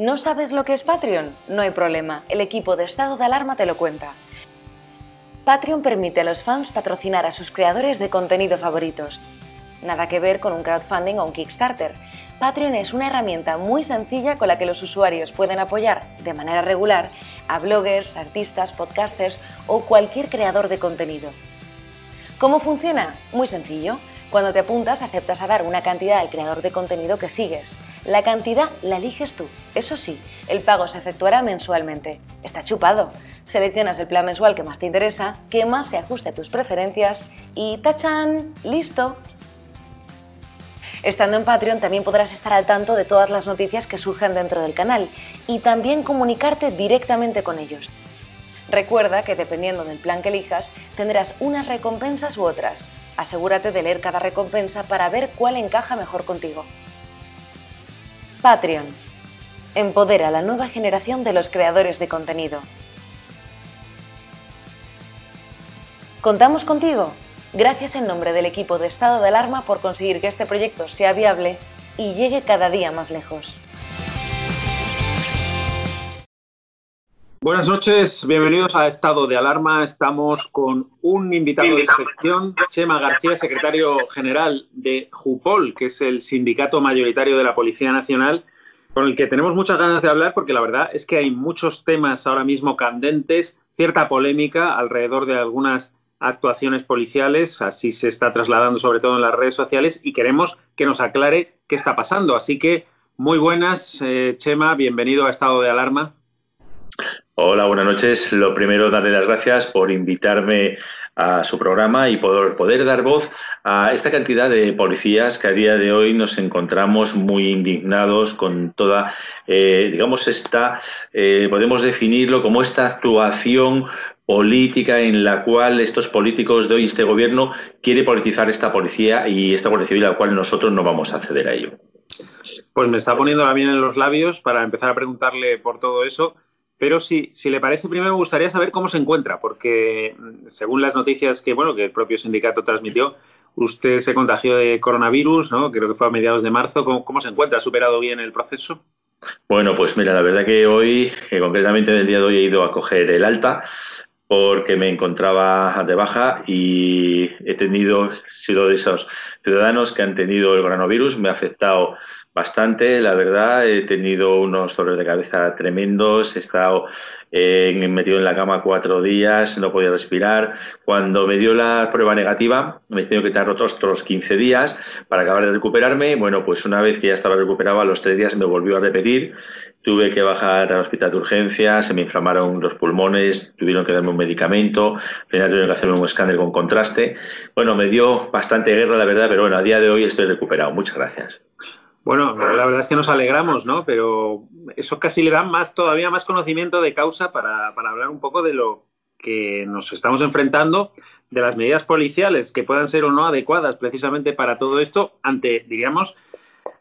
¿No sabes lo que es Patreon? No hay problema, el equipo de estado de alarma te lo cuenta. Patreon permite a los fans patrocinar a sus creadores de contenido favoritos. Nada que ver con un crowdfunding o un Kickstarter. Patreon es una herramienta muy sencilla con la que los usuarios pueden apoyar de manera regular a bloggers, artistas, podcasters o cualquier creador de contenido. ¿Cómo funciona? Muy sencillo. Cuando te apuntas, aceptas a dar una cantidad al creador de contenido que sigues. La cantidad la eliges tú. Eso sí, el pago se efectuará mensualmente. Está chupado. Seleccionas el plan mensual que más te interesa, que más se ajuste a tus preferencias y ¡tachan! ¡Listo! Estando en Patreon también podrás estar al tanto de todas las noticias que surjan dentro del canal y también comunicarte directamente con ellos. Recuerda que dependiendo del plan que elijas, tendrás unas recompensas u otras. Asegúrate de leer cada recompensa para ver cuál encaja mejor contigo. Patreon. Empodera a la nueva generación de los creadores de contenido. ¿Contamos contigo? Gracias en nombre del equipo de Estado de Alarma por conseguir que este proyecto sea viable y llegue cada día más lejos. Buenas noches, bienvenidos a Estado de Alarma. Estamos con un invitado de sección, Chema García, secretario general de JUPOL, que es el sindicato mayoritario de la Policía Nacional, con el que tenemos muchas ganas de hablar porque la verdad es que hay muchos temas ahora mismo candentes, cierta polémica alrededor de algunas actuaciones policiales, así se está trasladando sobre todo en las redes sociales y queremos que nos aclare qué está pasando. Así que muy buenas, eh, Chema, bienvenido a Estado de Alarma. Hola, buenas noches. Lo primero, darle las gracias por invitarme a su programa y poder, poder dar voz a esta cantidad de policías que a día de hoy nos encontramos muy indignados con toda, eh, digamos, esta, eh, podemos definirlo como esta actuación política en la cual estos políticos de hoy, este gobierno, quiere politizar esta policía y esta policía civil a la cual nosotros no vamos a acceder a ello. Pues me está poniendo la miel en los labios para empezar a preguntarle por todo eso. Pero si, si le parece, primero me gustaría saber cómo se encuentra, porque mm, según las noticias que, bueno, que el propio sindicato transmitió, usted se contagió de coronavirus, ¿no? Creo que fue a mediados de marzo. ¿Cómo, se encuentra? ¿Ha superado bien el proceso? Bueno, pues mira, la verdad que hoy, concretamente en el día de hoy, he ido a coger el alta porque me encontraba de baja y he tenido, sido de esos ciudadanos que han tenido el coronavirus, me ha afectado bastante, la verdad. He tenido unos dolores de cabeza tremendos, he estado eh, metido en la cama cuatro días, no podía respirar. Cuando me dio la prueba negativa, me he tenido que tardar otros, otros 15 días para acabar de recuperarme. Bueno, pues una vez que ya estaba recuperado, a los tres días me volvió a repetir. Tuve que bajar al hospital de urgencias, se me inflamaron los pulmones, tuvieron que darme un medicamento, al final tuvieron que hacerme un escáner con contraste. Bueno, me dio bastante guerra, la verdad, pero bueno, a día de hoy estoy recuperado. Muchas gracias. Bueno, la verdad es que nos alegramos, ¿no? Pero eso casi le da más, todavía más conocimiento de causa para, hablar un poco de lo que nos estamos enfrentando, de las medidas policiales que puedan ser o no adecuadas precisamente para todo esto, ante, diríamos,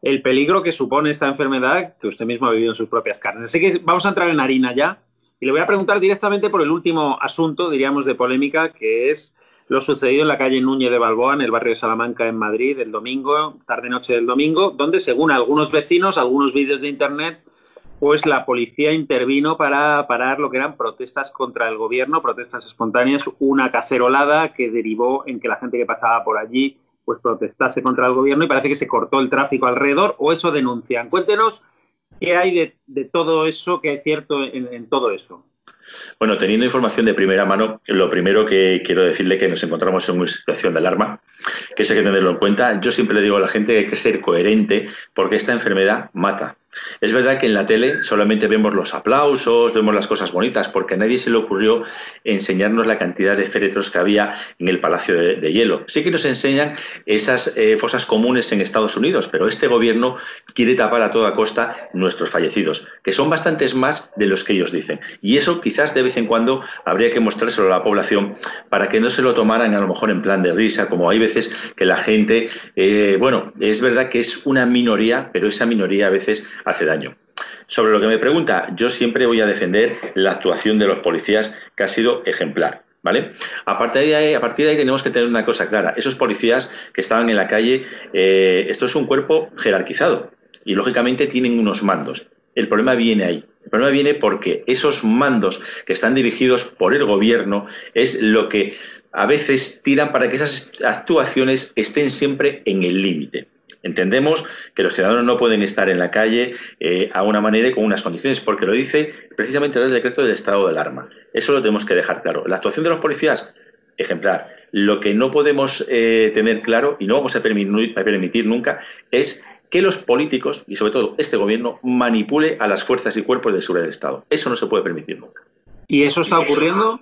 el peligro que supone esta enfermedad que usted mismo ha vivido en sus propias carnes. Así que vamos a entrar en harina ya y le voy a preguntar directamente por el último asunto, diríamos, de polémica, que es lo sucedido en la calle Núñez de Balboa, en el barrio de Salamanca, en Madrid, el domingo, tarde-noche del domingo, donde, según algunos vecinos, algunos vídeos de Internet, pues la policía intervino para parar lo que eran protestas contra el gobierno, protestas espontáneas, una cacerolada que derivó en que la gente que pasaba por allí pues protestase contra el gobierno y parece que se cortó el tráfico alrededor o eso denuncian. Cuéntenos qué hay de, todo eso, qué hay cierto en todo eso. Bueno, teniendo información de primera mano, lo primero que quiero decirle que nos encontramos en una situación de alarma, que eso hay que tenerlo en cuenta. Yo siempre le digo a la gente que hay que ser coherente porque esta enfermedad mata. Es verdad que en la tele solamente vemos los aplausos, vemos las cosas bonitas, porque a nadie se le ocurrió enseñarnos la cantidad de féretros que había en el Palacio de, Hielo. Sí que nos enseñan esas eh, fosas comunes en Estados Unidos, pero este gobierno quiere tapar a toda costa nuestros fallecidos, que son bastantes más de los que ellos dicen. Y eso quizás de vez en cuando habría que mostrárselo a la población para que no se lo tomaran a lo mejor en plan de risa, como hay veces que la gente, eh, bueno, es verdad que es una minoría, pero esa minoría a veces hace daño. Sobre lo que me pregunta, yo siempre voy a defender la actuación de los policías que ha sido ejemplar. ¿Vale? A partir, de ahí, a partir de ahí tenemos que tener una cosa clara. Esos policías que estaban en la calle, eh, esto es un cuerpo jerarquizado y lógicamente tienen unos mandos. El problema viene ahí. El problema viene porque esos mandos que están dirigidos por el gobierno es lo que a veces tiran para que esas actuaciones estén siempre en el límite. Entendemos que los ciudadanos no pueden estar en la calle eh, a una manera y con unas condiciones, porque lo dice precisamente el decreto del estado de alarma. Eso lo tenemos que dejar claro. La actuación de los policías, ejemplar. Lo que no podemos eh, tener claro y no vamos a permitir, a permitir nunca es que los políticos, y sobre todo este gobierno, manipule a las fuerzas y cuerpos de seguridad del Estado. Eso no se puede permitir nunca. ¿Y eso está ocurriendo?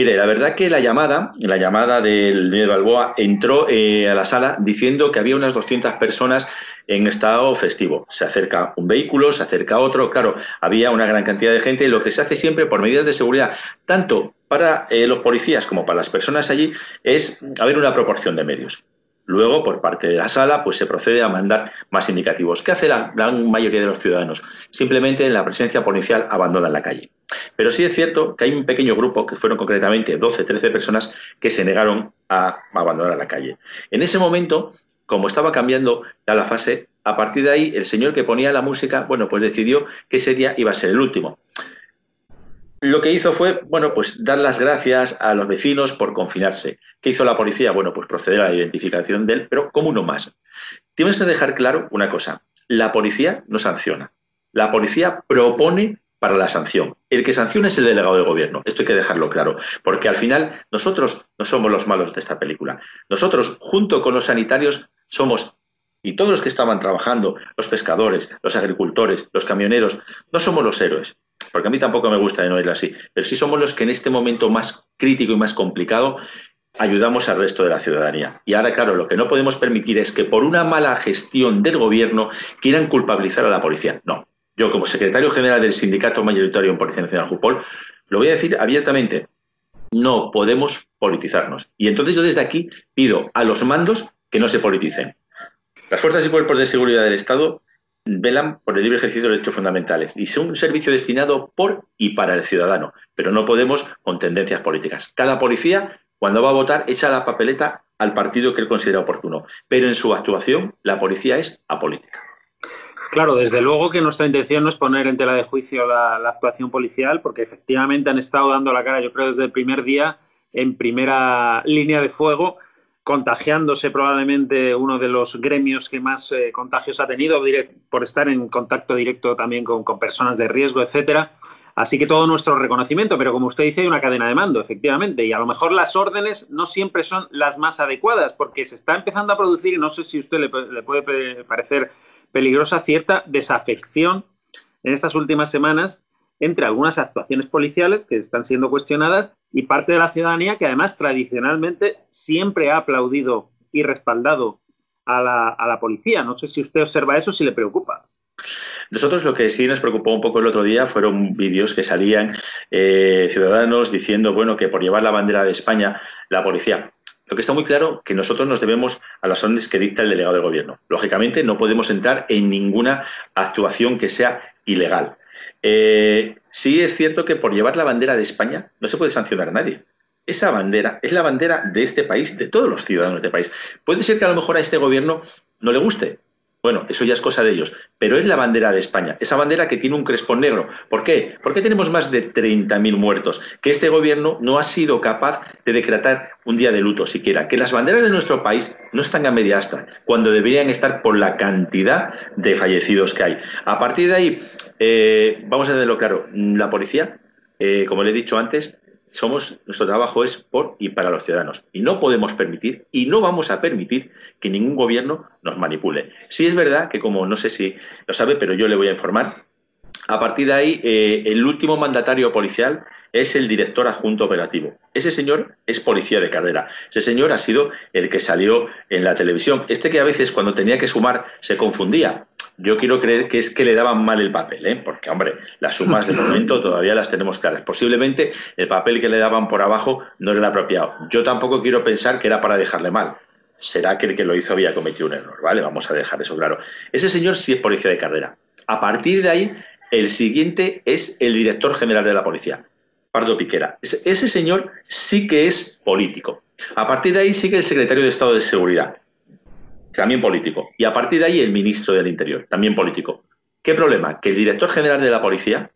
Mire, la verdad que la llamada, la llamada del de Balboa entró eh, a la sala diciendo que había unas 200 personas en estado festivo. Se acerca un vehículo, se acerca otro, claro, había una gran cantidad de gente lo que se hace siempre por medidas de seguridad, tanto para eh, los policías como para las personas allí, es haber una proporción de medios. Luego, por parte de la sala, pues se procede a mandar más indicativos. ¿Qué hace la gran mayoría de los ciudadanos? Simplemente en la presencia policial abandonan la calle. Pero sí es cierto que hay un pequeño grupo, que fueron concretamente 12, 13 personas, que se negaron a abandonar la calle. En ese momento, como estaba cambiando la fase, a partir de ahí el señor que ponía la música, bueno, pues decidió que ese día iba a ser el último. Lo que hizo fue, bueno, pues dar las gracias a los vecinos por confinarse. ¿Qué hizo la policía? Bueno, pues proceder a la identificación de él, pero como uno más. Tienes que dejar claro una cosa. La policía no sanciona. La policía propone para la sanción. El que sanciona es el delegado de gobierno. Esto hay que dejarlo claro, porque al final nosotros no somos los malos de esta película. Nosotros, junto con los sanitarios, somos, y todos los que estaban trabajando, los pescadores, los agricultores, los camioneros, no somos los héroes porque a mí tampoco me gusta de no oírlo así, pero sí somos los que en este momento más crítico y más complicado ayudamos al resto de la ciudadanía. Y ahora, claro, lo que no podemos permitir es que por una mala gestión del gobierno quieran culpabilizar a la policía. No. Yo, como secretario general del sindicato mayoritario en Policía Nacional Jupol, lo voy a decir abiertamente. No podemos politizarnos. Y entonces yo desde aquí pido a los mandos que no se politicen. Las fuerzas y cuerpos de seguridad del Estado velan por el libre ejercicio de derechos fundamentales y son un servicio destinado por y para el ciudadano, pero no podemos con tendencias políticas. Cada policía, cuando va a votar, echa la papeleta al partido que él considera oportuno, pero en su actuación la policía es apolítica. Claro, desde luego que nuestra intención no es poner en tela de juicio la, actuación policial, porque efectivamente han estado dando la cara, yo creo, desde el primer día en primera línea de fuego contagiándose probablemente uno de los gremios que más eh, contagios ha tenido por estar en contacto directo también con, personas de riesgo, etcétera. Así que todo nuestro reconocimiento, pero como usted dice, hay una cadena de mando, efectivamente, y a lo mejor las órdenes no siempre son las más adecuadas, porque se está empezando a producir, y no sé si usted le puede parecer peligrosa, cierta desafección en estas últimas semanas entre algunas actuaciones policiales que están siendo cuestionadas y parte de la ciudadanía que además tradicionalmente siempre ha aplaudido y respaldado a la, policía. No sé si usted observa eso, si le preocupa. Nosotros lo que sí nos preocupó un poco el otro día fueron vídeos que salían eh, ciudadanos diciendo bueno que por llevar la bandera de España la policía. Lo que está muy claro que nosotros nos debemos a las órdenes que dicta el delegado del gobierno. Lógicamente no podemos entrar en ninguna actuación que sea ilegal. Eh, sí es cierto que por llevar la bandera de España no se puede sancionar a nadie. Esa bandera es la bandera de este país, de todos los ciudadanos de este país. Puede ser que a lo mejor a este gobierno no le guste, bueno, eso ya es cosa de ellos, pero es la bandera de España, esa bandera que tiene un crespón negro. ¿Por qué? Porque tenemos más de 30.000 muertos, que este gobierno no ha sido capaz de decretar un día de luto siquiera, que las banderas de nuestro país no están a media asta, cuando deberían estar por la cantidad de fallecidos que hay. A partir de ahí, eh, vamos a tenerlo claro, la policía, eh, como le he dicho antes, somos, nuestro trabajo es por y para los ciudadanos. Y no podemos permitir, y no vamos a permitir, que ningún gobierno nos manipule. Sí es verdad que, como no sé si lo sabe, pero yo le voy a informar, a partir de ahí, eh, el último mandatario policial es el director adjunto operativo. Ese señor es policía de carrera. Ese señor ha sido el que salió en la televisión. Este que a veces cuando tenía que sumar se confundía. Yo quiero creer que es que le daban mal el papel, ¿eh? porque, hombre, las sumas de momento todavía las tenemos claras. Posiblemente el papel que le daban por abajo no era el apropiado. Yo tampoco quiero pensar que era para dejarle mal. Será que el que lo hizo había cometido un error, ¿vale? Vamos a dejar eso claro. Ese señor sí es policía de carrera. A partir de ahí, el siguiente es el director general de la policía, Pardo Piquera. Ese señor sí que es político. A partir de ahí sigue el secretario de Estado de Seguridad, también político. Y a partir de ahí el ministro del Interior, también político. ¿Qué problema? Que el director general de la policía,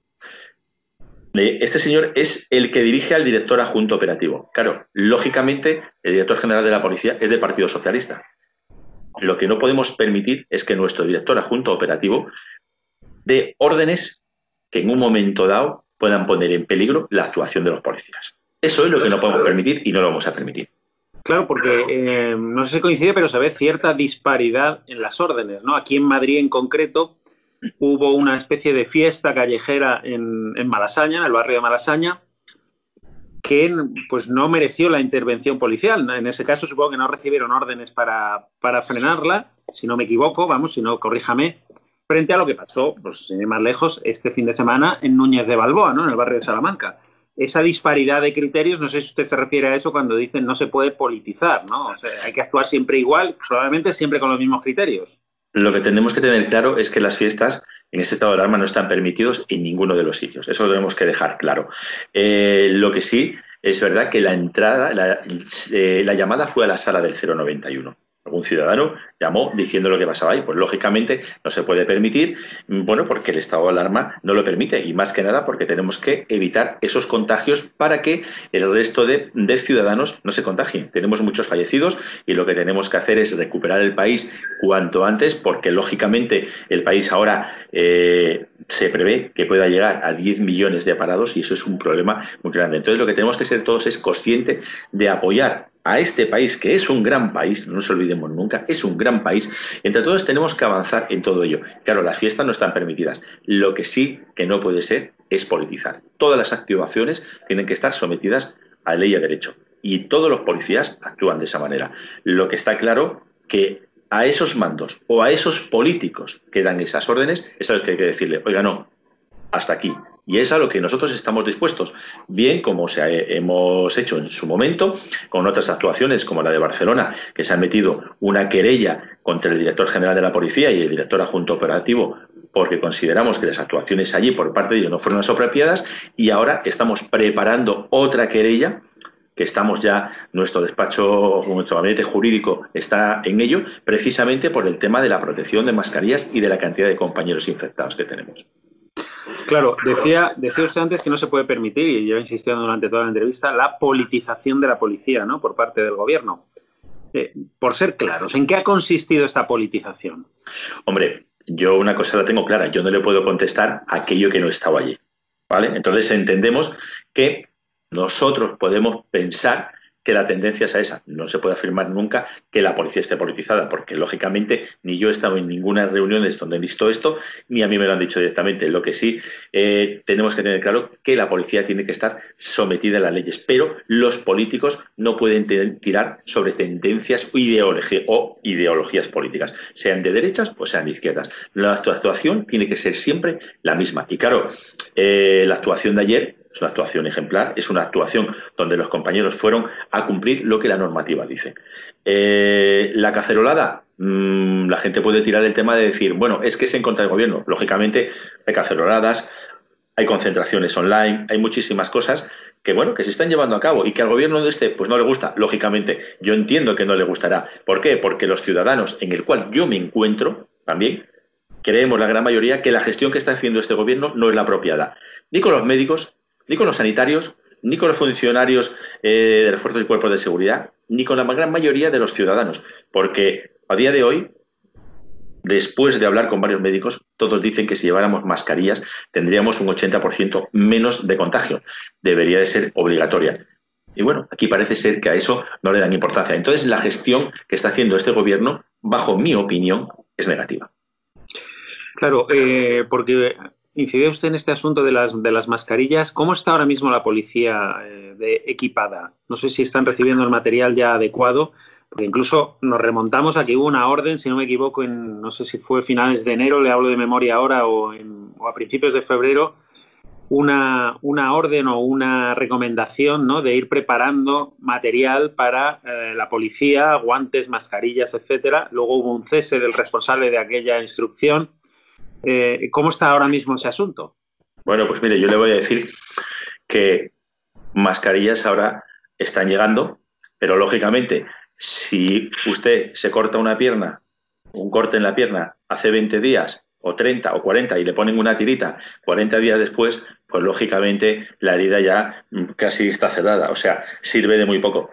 este señor es el que dirige al director adjunto operativo. Claro, lógicamente, el director general de la policía es del Partido Socialista. Lo que no podemos permitir es que nuestro director adjunto operativo dé órdenes que en un momento dado puedan poner en peligro la actuación de los policías. Eso es lo que no podemos permitir y no lo vamos a permitir. Claro, porque eh, no sé si coincide, pero se ve cierta disparidad en las órdenes, ¿no? Aquí en Madrid en concreto hubo una especie de fiesta callejera en, Malasaña, en el barrio de Malasaña, que pues no mereció la intervención policial. En ese caso supongo que no recibieron órdenes para, para frenarla, si no me equivoco, vamos, si no, corríjame, frente a lo que pasó, pues sin ir más lejos, este fin de semana en Núñez de Balboa, ¿no? En el barrio de Salamanca esa disparidad de criterios, no sé si usted se refiere a eso cuando dicen no se puede politizar, ¿no? O sea, hay que actuar siempre igual, probablemente siempre con los mismos criterios. Lo que tenemos que tener claro es que las fiestas en este estado de alarma no están permitidos en ninguno de los sitios. Eso lo tenemos que dejar claro. Eh, lo que sí es verdad que la entrada, la, eh, la llamada fue a la sala del 091 algún ciudadano llamó diciendo lo que pasaba ahí. Pues lógicamente no se puede permitir, bueno, porque el estado de alarma no lo permite y más que nada porque tenemos que evitar esos contagios para que el resto de, ciudadanos no se contagien. Tenemos muchos fallecidos y lo que tenemos que hacer es recuperar el país cuanto antes porque lógicamente el país ahora eh, se prevé que pueda llegar a 10 millones de parados y eso es un problema muy grande. Entonces lo que tenemos que ser todos es consciente de apoyar a este país, que es un gran país, no nos olvidemos nunca, es un gran país. Entre todos tenemos que avanzar en todo ello. Claro, las fiestas no están permitidas. Lo que sí que no puede ser es politizar. Todas las activaciones tienen que estar sometidas a ley y a derecho. Y todos los policías actúan de esa manera. Lo que está claro que a esos mandos o a esos políticos que dan esas órdenes es a los que hay que decirle, oiga, no, hasta aquí. Y es a lo que nosotros estamos dispuestos, bien como se hemos hecho en su momento, con otras actuaciones como la de Barcelona, que se ha metido una querella contra el director general de la policía y el director adjunto operativo porque consideramos que las actuaciones allí por parte de ellos no fueron las apropiadas y ahora estamos preparando otra querella que estamos ya, nuestro despacho, nuestro gabinete jurídico está en ello, precisamente por el tema de la protección de mascarillas y de la cantidad de compañeros infectados que tenemos. Claro, decía, decía usted antes que no se puede permitir, y yo he insistido durante toda la entrevista, la politización de la policía ¿no? por parte del gobierno. Eh, por ser claros, ¿en qué ha consistido esta politización? Hombre, yo una cosa la tengo clara, yo no le puedo contestar aquello que no estaba allí. ¿vale? Entonces entendemos que nosotros podemos pensar que la tendencia es a esa. No se puede afirmar nunca que la policía esté politizada, porque lógicamente ni yo he estado en ninguna reuniones donde he visto esto, ni a mí me lo han dicho directamente. Lo que sí eh, tenemos que tener claro que la policía tiene que estar sometida a las leyes, pero los políticos no pueden tirar sobre tendencias o, o ideologías políticas, sean de derechas o sean de izquierdas. La actuación tiene que ser siempre la misma. Y claro, eh, la actuación de ayer es una actuación ejemplar, es una actuación donde los compañeros fueron a cumplir lo que la normativa dice. Eh, la cacerolada, mm, la gente puede tirar el tema de decir, bueno, es que es en contra del gobierno. Lógicamente, hay caceroladas, hay concentraciones online, hay muchísimas cosas que bueno, que se están llevando a cabo y que al gobierno de este pues no le gusta, lógicamente, yo entiendo que no le gustará. ¿Por qué? Porque los ciudadanos en el cual yo me encuentro también creemos la gran mayoría que la gestión que está haciendo este gobierno no es la apropiada, ni con los médicos, ni con los sanitarios, ni con los funcionarios eh, de los fuerzas y cuerpos de seguridad, ni con la gran mayoría de los ciudadanos. Porque a día de hoy, después de hablar con varios médicos, todos dicen que si lleváramos mascarillas tendríamos un 80% menos de contagio. Debería de ser obligatoria. Y bueno, aquí parece ser que a eso no le dan importancia. Entonces, la gestión que está haciendo este gobierno, bajo mi opinión, es negativa. Claro, eh, porque incide usted en este asunto de las, de las mascarillas. ¿Cómo está ahora mismo la policía eh, equipada? No sé si están recibiendo el material ya adecuado, porque incluso nos remontamos a que hubo una orden, si no me equivoco, en no sé si fue finales de enero, le hablo de memoria ahora, o, a principios de febrero, una, una, orden o una recomendación ¿no? de ir preparando material para eh, la policía, guantes, mascarillas, etcétera. Luego hubo un cese del responsable de aquella instrucción eh, ¿Cómo está ahora mismo ese asunto? Bueno, pues mire, yo le voy a decir que mascarillas ahora están llegando, pero lógicamente, si usted se corta una pierna, un corte en la pierna hace 20 días o 30 o 40 y le ponen una tirita 40 días después, pues lógicamente la herida ya casi está cerrada, o sea, sirve de muy poco.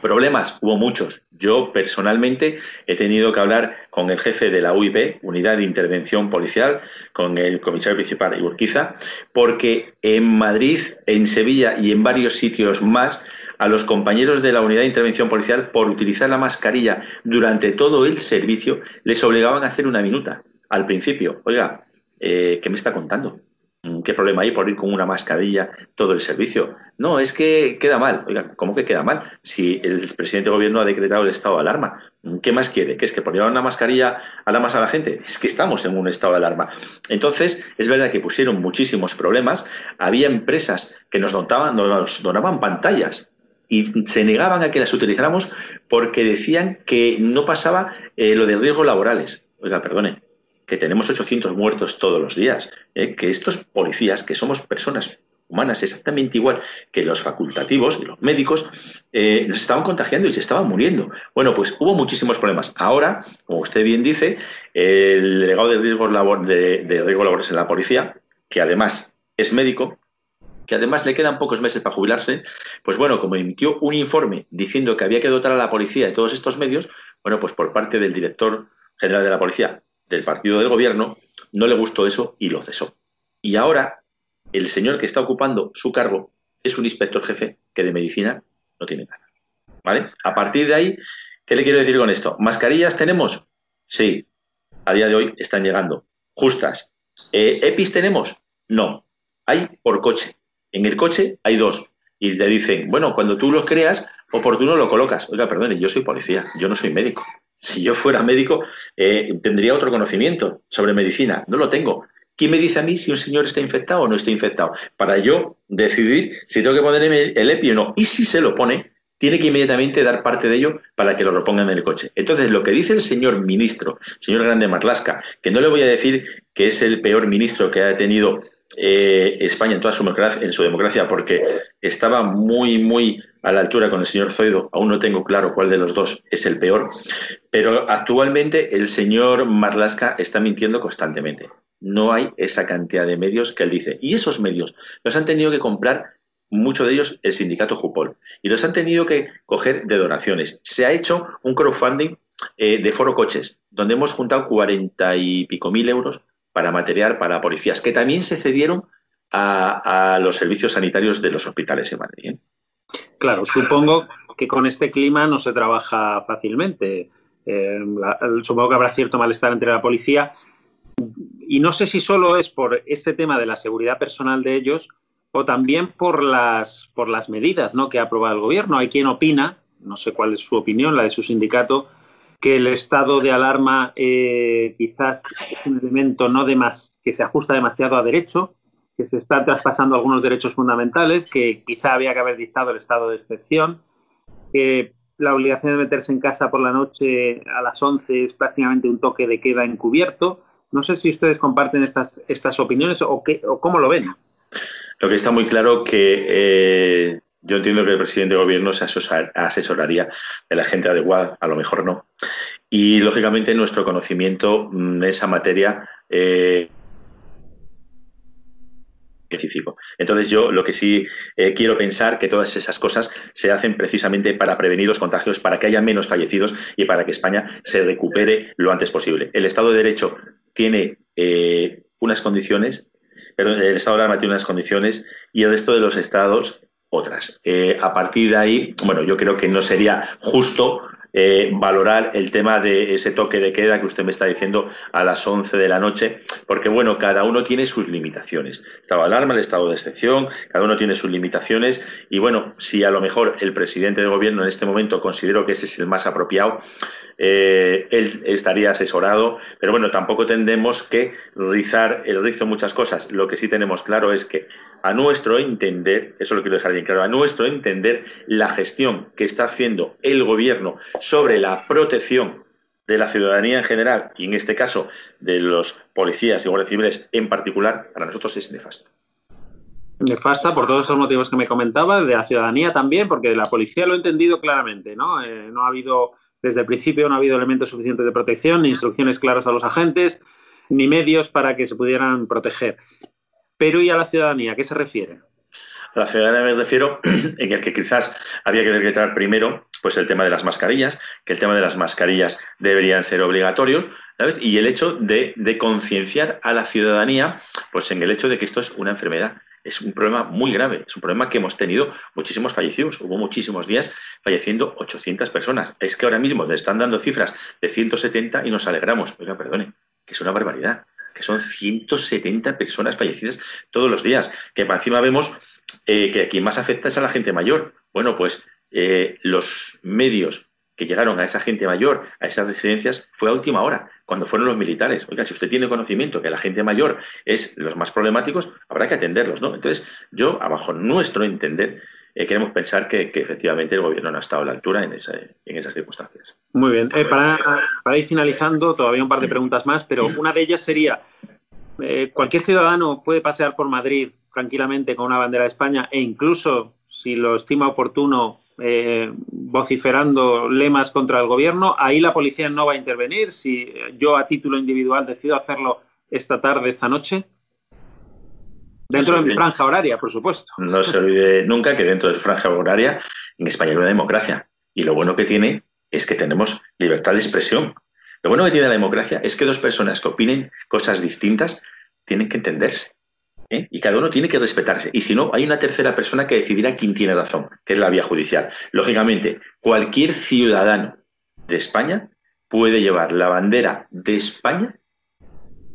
Problemas, hubo muchos. Yo personalmente he tenido que hablar con el jefe de la UIP, Unidad de Intervención Policial, con el comisario principal Urquiza, porque en Madrid, en Sevilla y en varios sitios más, a los compañeros de la Unidad de Intervención Policial, por utilizar la mascarilla durante todo el servicio, les obligaban a hacer una minuta al principio. Oiga, eh, ¿qué me está contando? ¿Qué problema hay por ir con una mascarilla todo el servicio? No, es que queda mal. Oiga, ¿cómo que queda mal? Si el presidente de gobierno ha decretado el estado de alarma, ¿qué más quiere? ¿Que es que poner una mascarilla a la más a la gente? Es que estamos en un estado de alarma. Entonces, es verdad que pusieron muchísimos problemas. Había empresas que nos nos donaban pantallas y se negaban a que las utilizáramos porque decían que no pasaba eh, lo de riesgos laborales. Oiga, perdone, que tenemos 800 muertos todos los días, ¿eh? que estos policías, que somos personas humanas exactamente igual que los facultativos, los médicos, eh, nos estaban contagiando y se estaban muriendo. Bueno, pues hubo muchísimos problemas. Ahora, como usted bien dice, el delegado de riesgos, labor, de, de riesgos laborales en la policía, que además es médico, que además le quedan pocos meses para jubilarse, pues bueno, como emitió un informe diciendo que había que dotar a la policía de todos estos medios, bueno, pues por parte del director general de la policía del partido del gobierno, no le gustó eso y lo cesó. Y ahora el señor que está ocupando su cargo es un inspector jefe que de medicina no tiene nada. ¿Vale? A partir de ahí, ¿qué le quiero decir con esto? ¿Mascarillas tenemos? Sí, a día de hoy están llegando. Justas. Eh, ¿EPIs tenemos? No. Hay por coche. En el coche hay dos. Y le dicen, bueno, cuando tú los creas, oportuno lo colocas. Oiga, perdone, yo soy policía, yo no soy médico. Si yo fuera médico, eh, tendría otro conocimiento sobre medicina. No lo tengo. ¿Quién me dice a mí si un señor está infectado o no está infectado? Para yo decidir si tengo que ponerme el EPI o no. Y si se lo pone, tiene que inmediatamente dar parte de ello para que lo repongan en el coche. Entonces, lo que dice el señor ministro, señor Grande Marlasca, que no le voy a decir que es el peor ministro que ha tenido eh, España en toda su democracia, en su democracia, porque estaba muy, muy a la altura con el señor Zoido. Aún no tengo claro cuál de los dos es el peor, pero actualmente el señor Marlasca está mintiendo constantemente. No hay esa cantidad de medios que él dice. Y esos medios los han tenido que comprar muchos de ellos el sindicato Jupol, y los han tenido que coger de donaciones. Se ha hecho un crowdfunding eh, de Foro Coches, donde hemos juntado cuarenta y pico mil euros para material para policías, que también se cedieron a, los servicios sanitarios de los hospitales en Madrid. ¿eh? Claro, supongo que con este clima no se trabaja fácilmente. Eh, supongo que habrá cierto malestar entre la policía. Y no sé si solo es por este tema de la seguridad personal de ellos o también por las, por las medidas ¿no? que ha aprobado el gobierno. Hay quien opina, no sé cuál es su opinión, la de su sindicato, que el estado de alarma eh, quizás es un elemento no que se ajusta demasiado a derecho, que se están traspasando algunos derechos fundamentales, que quizá había que haber dictado el estado de excepción, que la obligación de meterse en casa por la noche a las 11 es prácticamente un toque de queda encubierto. No sé si ustedes comparten estas, estas opiniones o, qué, o cómo lo ven. Lo que está muy claro que eh, yo entiendo que el presidente de gobierno se asesoraría de la gente adecuada, a lo mejor no. Y lógicamente nuestro conocimiento mm, de esa materia eh, específico. Entonces yo lo que sí eh, quiero pensar que todas esas cosas se hacen precisamente para prevenir los contagios, para que haya menos fallecidos y para que España se recupere lo antes posible. El Estado de Derecho tiene eh, unas condiciones, pero el Estado de Alarma tiene unas condiciones y el resto de los estados otras. Eh, a partir de ahí, bueno, yo creo que no sería justo eh, valorar el tema de ese toque de queda que usted me está diciendo a las 11 de la noche, porque bueno, cada uno tiene sus limitaciones. Estado de alarma, el estado de excepción, cada uno tiene sus limitaciones y bueno, si a lo mejor el presidente del gobierno en este momento considero que ese es el más apropiado, eh, él estaría asesorado, pero bueno, tampoco tendemos que rizar el rizo muchas cosas. Lo que sí tenemos claro es que a nuestro entender, eso lo quiero dejar bien claro, a nuestro entender, la gestión que está haciendo el gobierno sobre la protección de la ciudadanía en general y en este caso de los policías y guardias civiles en particular, para nosotros es nefasta. Nefasta por todos esos motivos que me comentaba, de la ciudadanía también, porque la policía lo ha entendido claramente, ¿no? Eh, no ha habido, desde el principio no ha habido elementos suficientes de protección, ni instrucciones claras a los agentes. ni medios para que se pudieran proteger. Pero ¿y a la ciudadanía? ¿A qué se refiere? A la ciudadanía me refiero en el que quizás había que decretar primero pues el tema de las mascarillas, que el tema de las mascarillas deberían ser obligatorios, ¿sabes? Y el hecho de, de concienciar a la ciudadanía pues en el hecho de que esto es una enfermedad es un problema muy grave, es un problema que hemos tenido muchísimos fallecidos, hubo muchísimos días falleciendo 800 personas. Es que ahora mismo le están dando cifras de 170 y nos alegramos. Oiga, perdone, que es una barbaridad, que son 170 personas fallecidas todos los días, que encima vemos eh, que quien más afecta es a la gente mayor. Bueno, pues eh, los medios que llegaron a esa gente mayor, a esas residencias, fue a última hora, cuando fueron los militares. Oiga, si usted tiene conocimiento que la gente mayor es los más problemáticos, habrá que atenderlos, ¿no? Entonces, yo, abajo nuestro entender, eh, queremos pensar que, efectivamente el gobierno no ha estado a la altura en, esas circunstancias. Muy bien. Eh, para, ir finalizando, todavía un par de preguntas más, pero una de ellas sería, eh, ¿cualquier ciudadano puede pasear por Madrid tranquilamente con una bandera de España e incluso, si lo estima oportuno, eh, vociferando lemas contra el gobierno. Ahí la policía no va a intervenir. Si yo a título individual decido hacerlo esta tarde, esta noche. Dentro de mi franja horaria, por supuesto. No se olvide nunca que dentro de franja horaria en España hay una democracia. Y lo bueno que tiene es que tenemos libertad de expresión. Lo bueno que tiene la democracia es que dos personas que opinen cosas distintas tienen que entenderse. ¿Eh? y cada uno tiene que respetarse. Y si no, hay una tercera persona que decidirá quién tiene razón, que es la vía judicial. Lógicamente, cualquier ciudadano de España puede llevar la bandera de España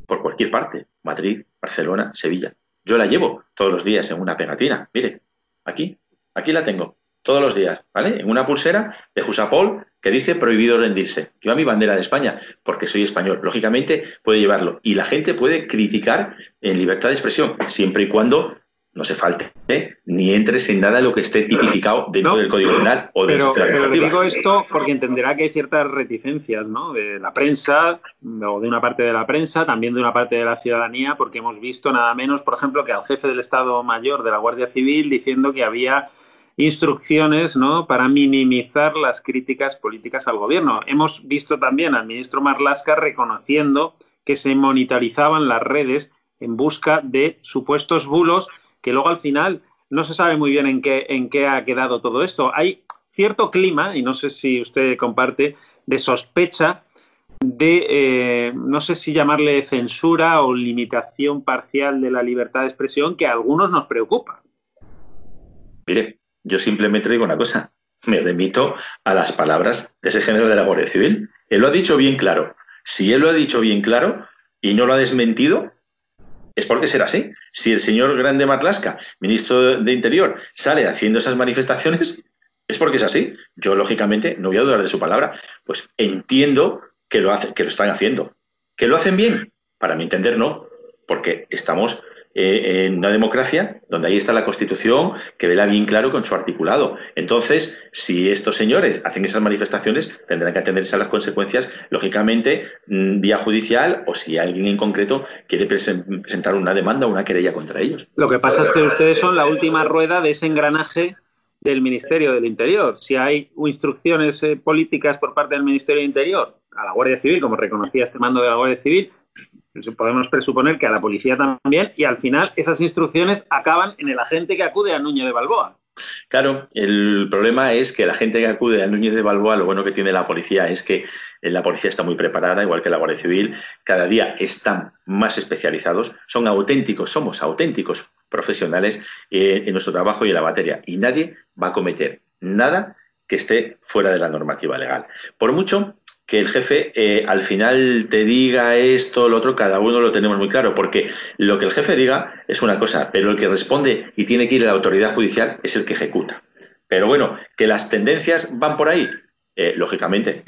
por cualquier parte, Madrid, Barcelona, Sevilla. Yo la llevo todos los días en una pegatina. Mire, aquí, aquí la tengo, todos los días, ¿vale? En una pulsera de Jusapol que dice prohibido rendirse. Que va mi bandera de España, porque soy español. Lógicamente puede llevarlo. Y la gente puede criticar en libertad de expresión, siempre y cuando no se falte ¿eh? ni entres en nada de lo que esté tipificado dentro del Código Penal o de pero, pero digo esto porque entenderá que hay ciertas reticencias ¿no? de la prensa o de una parte de la prensa, también de una parte de la ciudadanía, porque hemos visto nada menos, por ejemplo, que al jefe del Estado Mayor de la Guardia Civil diciendo que había instrucciones ¿no? para minimizar las críticas políticas al gobierno. Hemos visto también al ministro Marlasca reconociendo que se monitorizaban las redes en busca de supuestos bulos que luego al final no se sabe muy bien en qué, en qué ha quedado todo esto. Hay cierto clima, y no sé si usted comparte, de sospecha de, eh, no sé si llamarle censura o limitación parcial de la libertad de expresión, que a algunos nos preocupa. Mire, yo simplemente digo una cosa, me remito a las palabras de ese género de la Guardia Civil. Él lo ha dicho bien claro. Si él lo ha dicho bien claro y no lo ha desmentido, es porque será así. Si el señor Grande Marlasca, ministro de Interior, sale haciendo esas manifestaciones, es porque es así. Yo, lógicamente, no voy a dudar de su palabra. Pues entiendo que lo, que lo están haciendo. ¿Que lo hacen bien? Para mi entender, no, porque estamos eh, en una democracia donde ahí está la Constitución que vela bien claro con su articulado. Entonces, si estos señores hacen esas manifestaciones, tendrán que atenderse a las consecuencias, lógicamente, mm, vía judicial o si alguien en concreto quiere presentar una demanda o una querella contra ellos. Lo que pasa es que ustedes son la última rueda de ese engranaje del Ministerio del Interior. Si hay instrucciones eh, políticas por parte del Ministerio del Interior a la Guardia Civil, como reconocía este mando de la Guardia Civil, podemos presuponer que a la policía también, y al final esas instrucciones acaban en el agente que acude a Núñez de Balboa. Claro, el problema es que la gente que acude a Núñez de Balboa, lo bueno que tiene la policía es que la policía está muy preparada, igual que la Guardia Civil, cada día están más especializados, son auténticos, somos auténticos profesionales eh, en nuestro trabajo y en la materia, y nadie va a cometer nada que esté fuera de la normativa legal. Por mucho que el jefe eh, al final te diga esto, lo otro, cada uno lo tenemos muy claro, porque lo que el jefe diga es una cosa, pero el que responde y tiene que ir a la autoridad judicial es el que ejecuta. Pero bueno, que las tendencias van por ahí, eh, lógicamente,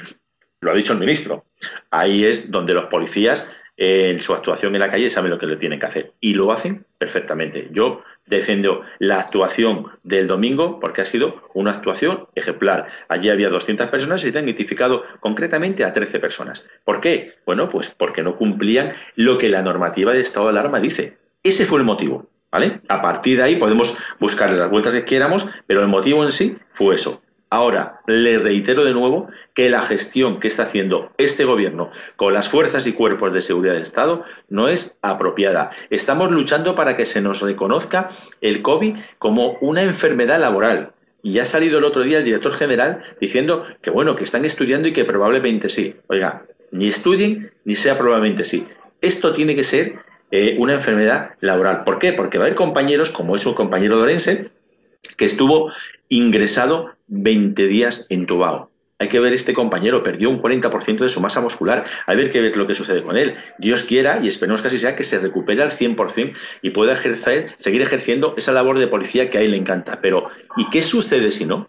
lo ha dicho el ministro. Ahí es donde los policías eh, en su actuación en la calle saben lo que le tienen que hacer y lo hacen perfectamente. Yo defiendo la actuación del domingo porque ha sido una actuación ejemplar. Allí había 200 personas y se han identificado concretamente a 13 personas. ¿Por qué? Bueno, pues porque no cumplían lo que la normativa de estado de alarma dice. Ese fue el motivo. ¿Vale? A partir de ahí podemos buscarle las vueltas que quieramos, pero el motivo en sí fue eso, Ahora, le reitero de nuevo que la gestión que está haciendo este gobierno con las fuerzas y cuerpos de seguridad del Estado no es apropiada. Estamos luchando para que se nos reconozca el COVID como una enfermedad laboral. Y ha salido el otro día el director general diciendo que bueno, que están estudiando y que probablemente sí. Oiga, ni estudien ni sea probablemente sí. Esto tiene que ser eh, una enfermedad laboral. ¿Por qué? Porque va a haber compañeros, como es su compañero Dorense, que estuvo ingresado 20 días entubado. Hay que ver este compañero, perdió un 40% de su masa muscular. Hay que ver lo que sucede con él. Dios quiera, y esperemos que así sea, que se recupere al 100% y pueda ejercer, seguir ejerciendo esa labor de policía que a él le encanta. Pero, ¿y qué sucede si no?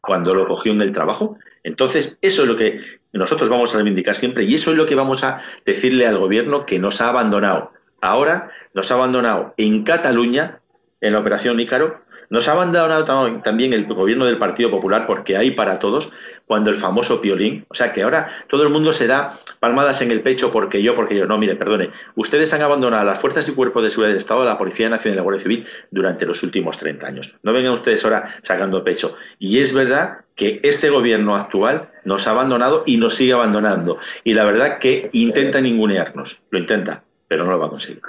Cuando lo cogió en el trabajo. Entonces, eso es lo que nosotros vamos a reivindicar siempre y eso es lo que vamos a decirle al gobierno que nos ha abandonado. Ahora nos ha abandonado en Cataluña, en la operación Ícaro, nos ha abandonado también el gobierno del Partido Popular porque hay para todos cuando el famoso piolín, o sea que ahora todo el mundo se da palmadas en el pecho porque yo, porque yo, no, mire, perdone, ustedes han abandonado las fuerzas y cuerpos de seguridad del Estado, la Policía Nacional y la Guardia Civil durante los últimos 30 años. No vengan ustedes ahora sacando pecho. Y es verdad que este gobierno actual nos ha abandonado y nos sigue abandonando. Y la verdad que intenta ningunearnos, lo intenta, pero no lo va a conseguir.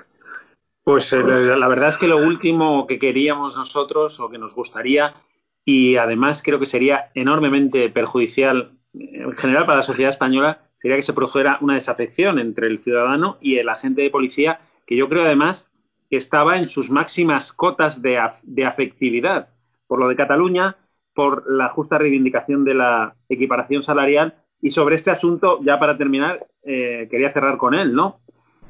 Pues, eh, la verdad es que lo último que queríamos nosotros o que nos gustaría y además creo que sería enormemente perjudicial eh, en general para la sociedad española sería que se produjera una desafección entre el ciudadano y el agente de policía que yo creo además que estaba en sus máximas cotas de, afectividad por lo de Cataluña, por la justa reivindicación de la equiparación salarial y sobre este asunto, ya para terminar, eh, quería cerrar con él, ¿no?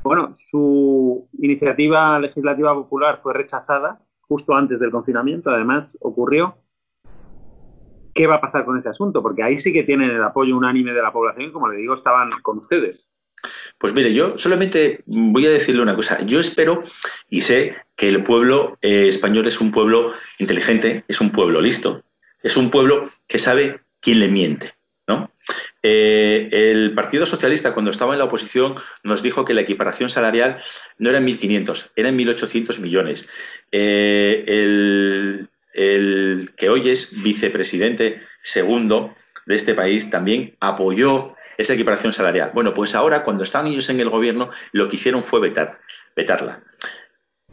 Bueno, su iniciativa legislativa popular fue rechazada justo antes del confinamiento, además ocurrió. ¿Qué va a pasar con ese asunto? Porque ahí sí que tienen el apoyo unánime de la población, como le digo, estaban con ustedes. Pues mire, yo solamente voy a decirle una cosa. Yo espero y sé que el pueblo eh, español es un pueblo inteligente, es un pueblo listo, es un pueblo que sabe quién le miente. ¿No? Eh, el Partido Socialista, cuando estaba en la oposición, nos dijo que la equiparación salarial no era en 1.500, era en 1.800 millones. Eh, el, que hoy es vicepresidente segundo de este país también apoyó esa equiparación salarial. Bueno, pues ahora, cuando estaban ellos en el gobierno, lo que hicieron fue vetar, vetarla.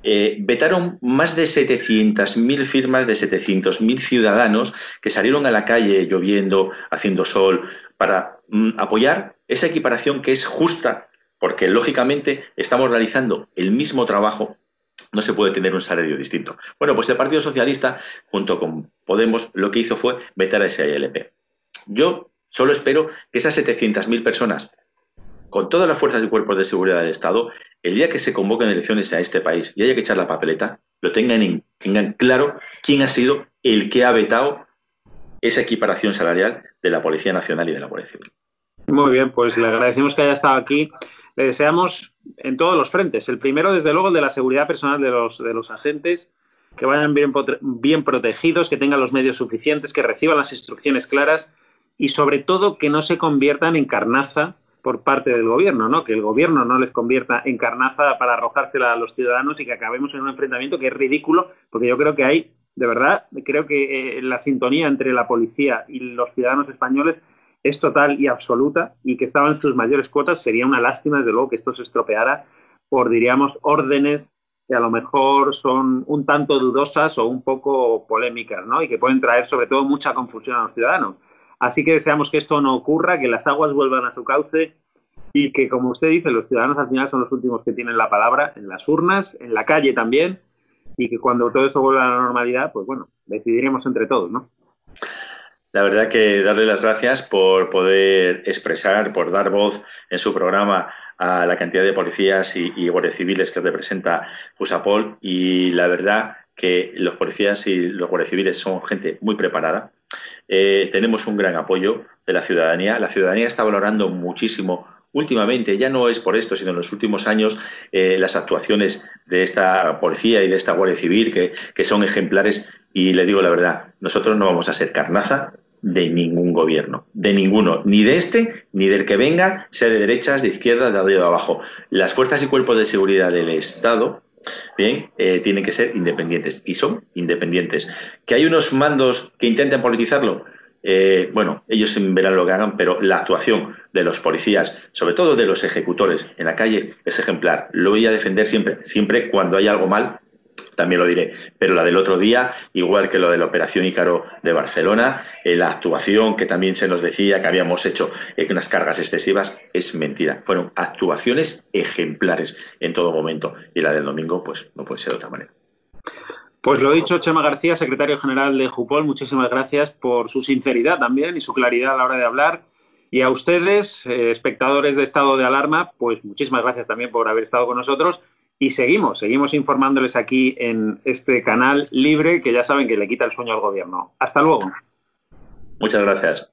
Eh, vetaron más de 700.000 firmas de 700.000 ciudadanos que salieron a la calle lloviendo, haciendo sol, para mm, apoyar esa equiparación que es justa, porque lógicamente estamos realizando el mismo trabajo, no se puede tener un salario distinto. Bueno, pues el Partido Socialista, junto con Podemos, lo que hizo fue vetar a ese ILP. Yo solo espero que esas 700.000 personas con todas las fuerzas y cuerpos de seguridad del Estado, el día que se convoquen elecciones a este país y haya que echar la papeleta, lo tengan, tengan claro quién ha sido el que ha vetado esa equiparación salarial de la Policía Nacional y de la Guardia Civil. Muy bien, pues le agradecemos que haya estado aquí. Le deseamos en todos los frentes. El primero, desde luego, el de la seguridad personal de los, de los agentes, que vayan bien, bien protegidos, que tengan los medios suficientes, que reciban las instrucciones claras y, sobre todo, que no se conviertan en carnaza por parte del gobierno, ¿no? Que el gobierno no les convierta en carnaza para arrojársela a los ciudadanos y que acabemos en un enfrentamiento que es ridículo, porque yo creo que hay, de verdad, creo que eh, la sintonía entre la policía y los ciudadanos españoles es total y absoluta y que estaban sus mayores cuotas. Sería una lástima, desde luego, que esto se estropeara por, diríamos, órdenes que a lo mejor son un tanto dudosas o un poco polémicas, ¿no? Y que pueden traer, sobre todo, mucha confusión a los ciudadanos. Así que deseamos que esto no ocurra, que las aguas vuelvan a su cauce y que, como usted dice, los ciudadanos al final son los últimos que tienen la palabra en las urnas, en la calle también, y que cuando todo eso vuelva a la normalidad, pues bueno, decidiremos entre todos, ¿no? La verdad que darle las gracias por poder expresar, por dar voz en su programa a la cantidad de policías y, y guardias civiles que representa Pusapol y la verdad que los policías y los guardias civiles son gente muy preparada, eh, tenemos un gran apoyo de la ciudadanía. La ciudadanía está valorando muchísimo últimamente, ya no es por esto, sino en los últimos años, eh, las actuaciones de esta policía y de esta Guardia Civil, que, que, son ejemplares. Y le digo la verdad, nosotros no vamos a ser carnaza de ningún gobierno, de ninguno, ni de este, ni del que venga, sea de derechas, de izquierdas, de arriba de abajo. Las fuerzas y cuerpos de seguridad del Estado Bien, eh, tienen que ser independientes y son independientes. ¿Que hay unos mandos que intenten politizarlo? eh, bueno, ellos verán lo que hagan, pero la actuación de los policías, sobre todo de los ejecutores en la calle, es ejemplar. Lo voy a defender siempre, siempre cuando hay algo mal, también lo diré. Pero la del otro día, igual que lo de la Operación Ícaro de Barcelona, eh, la actuación que también se nos decía que habíamos hecho eh, unas cargas excesivas, es mentira. Fueron actuaciones ejemplares en todo momento. Y la del domingo, pues no puede ser de otra manera. Pues lo dicho, Chema García, secretario general de Jupol, muchísimas gracias por su sinceridad también y su claridad a la hora de hablar. Y a ustedes, eh, espectadores de estado de alarma, pues muchísimas gracias también por haber estado con nosotros. Y seguimos, seguimos informándoles aquí en este canal libre que ya saben que le quita el sueño al gobierno. Hasta luego. Muchas gracias.